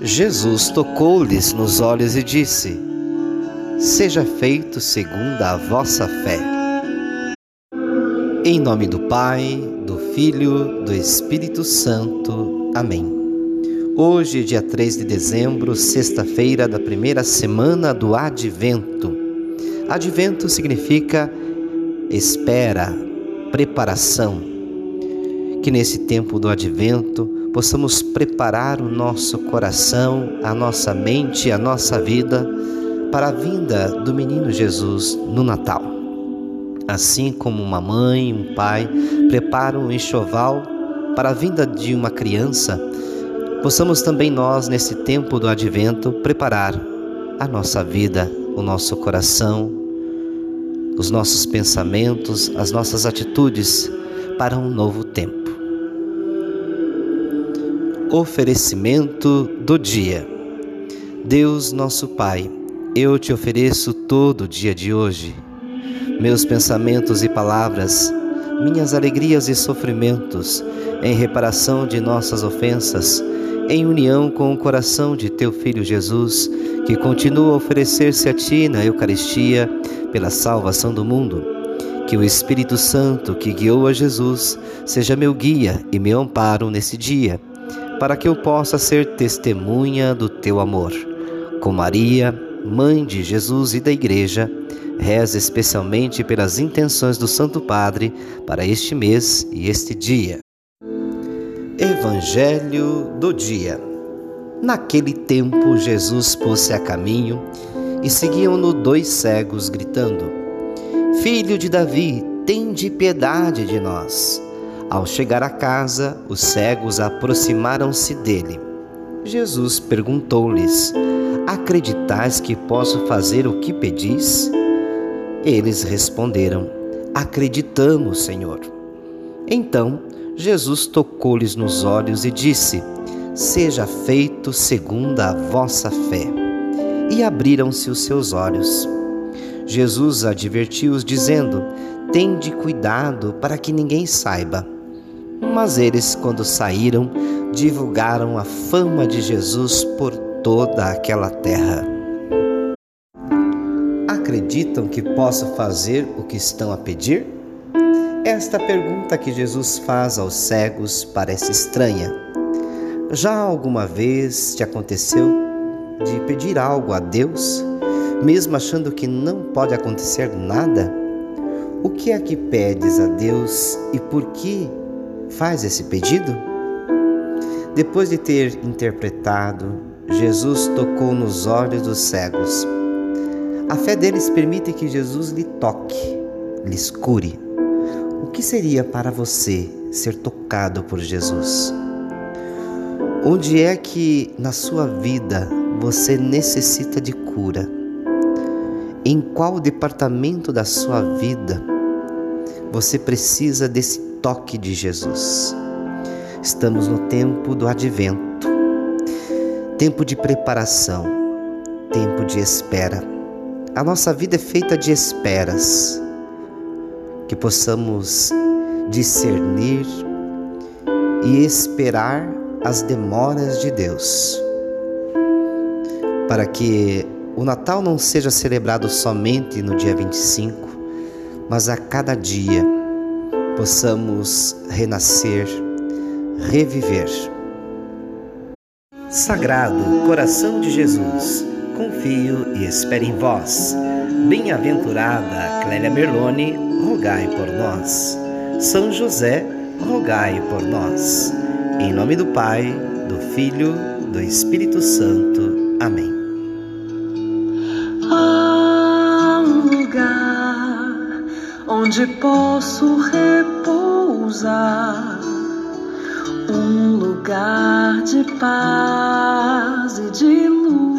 Jesus tocou-lhes nos olhos e disse: Seja feito segundo a vossa fé. Em nome do Pai, do Filho, do Espírito Santo. Amém. Hoje, dia 3 de dezembro, sexta-feira da primeira semana do Advento. Advento significa espera, preparação. Que nesse tempo do Advento possamos preparar o nosso coração, a nossa mente, a nossa vida para a vinda do menino Jesus no Natal. Assim como uma mãe, um pai preparam um enxoval para a vinda de uma criança, possamos também nós, nesse tempo do advento, preparar a nossa vida, o nosso coração, os nossos pensamentos, as nossas atitudes para um novo tempo. Oferecimento do dia. Deus nosso Pai, eu te ofereço todo o dia de hoje, meus pensamentos e palavras, minhas alegrias e sofrimentos, em reparação de nossas ofensas, em união com o coração de teu Filho Jesus, que continua a oferecer-se a ti na Eucaristia pela salvação do mundo. Que o Espírito Santo que guiou a Jesus seja meu guia e meu amparo nesse dia para que eu possa ser testemunha do teu amor. Com Maria, mãe de Jesus e da Igreja, reza especialmente pelas intenções do Santo Padre para este mês e este dia. Evangelho do dia. Naquele tempo, Jesus pôs-se a caminho e seguiam-no dois cegos, gritando: Filho de Davi, tende piedade de nós. Ao chegar à casa, os cegos aproximaram-se dele. Jesus perguntou-lhes: Acreditais que posso fazer o que pedis? Eles responderam: Acreditamos, Senhor. Então Jesus tocou-lhes nos olhos e disse: Seja feito segundo a vossa fé. E abriram-se os seus olhos. Jesus advertiu-os, dizendo: Tende cuidado para que ninguém saiba mas eles, quando saíram, divulgaram a fama de Jesus por toda aquela terra. Acreditam que posso fazer o que estão a pedir? Esta pergunta que Jesus faz aos cegos parece estranha. Já alguma vez te aconteceu de pedir algo a Deus, mesmo achando que não pode acontecer nada? O que é que pedes a Deus e por que faz esse pedido? Depois de ter interpretado, Jesus tocou nos olhos dos cegos. A fé deles permite que Jesus lhe toque, lhes cure. O que seria para você ser tocado por Jesus? Onde é que na sua vida você necessita de cura? Em qual departamento da sua vida você precisa desse toque de Jesus. Estamos no tempo do advento, tempo de preparação, tempo de espera. A nossa vida é feita de esperas, que possamos discernir e esperar as demoras de Deus, para que o Natal não seja celebrado somente no dia 25, mas a cada dia possamos renascer, reviver. Sagrado coração de Jesus, confio e espero em vós. Bem-aventurada Clélia Merlone, rogai por nós. São José, rogai por nós. Em nome do Pai, do Filho, do Espírito Santo. Amém. onde posso repousar, um lugar de paz e de luz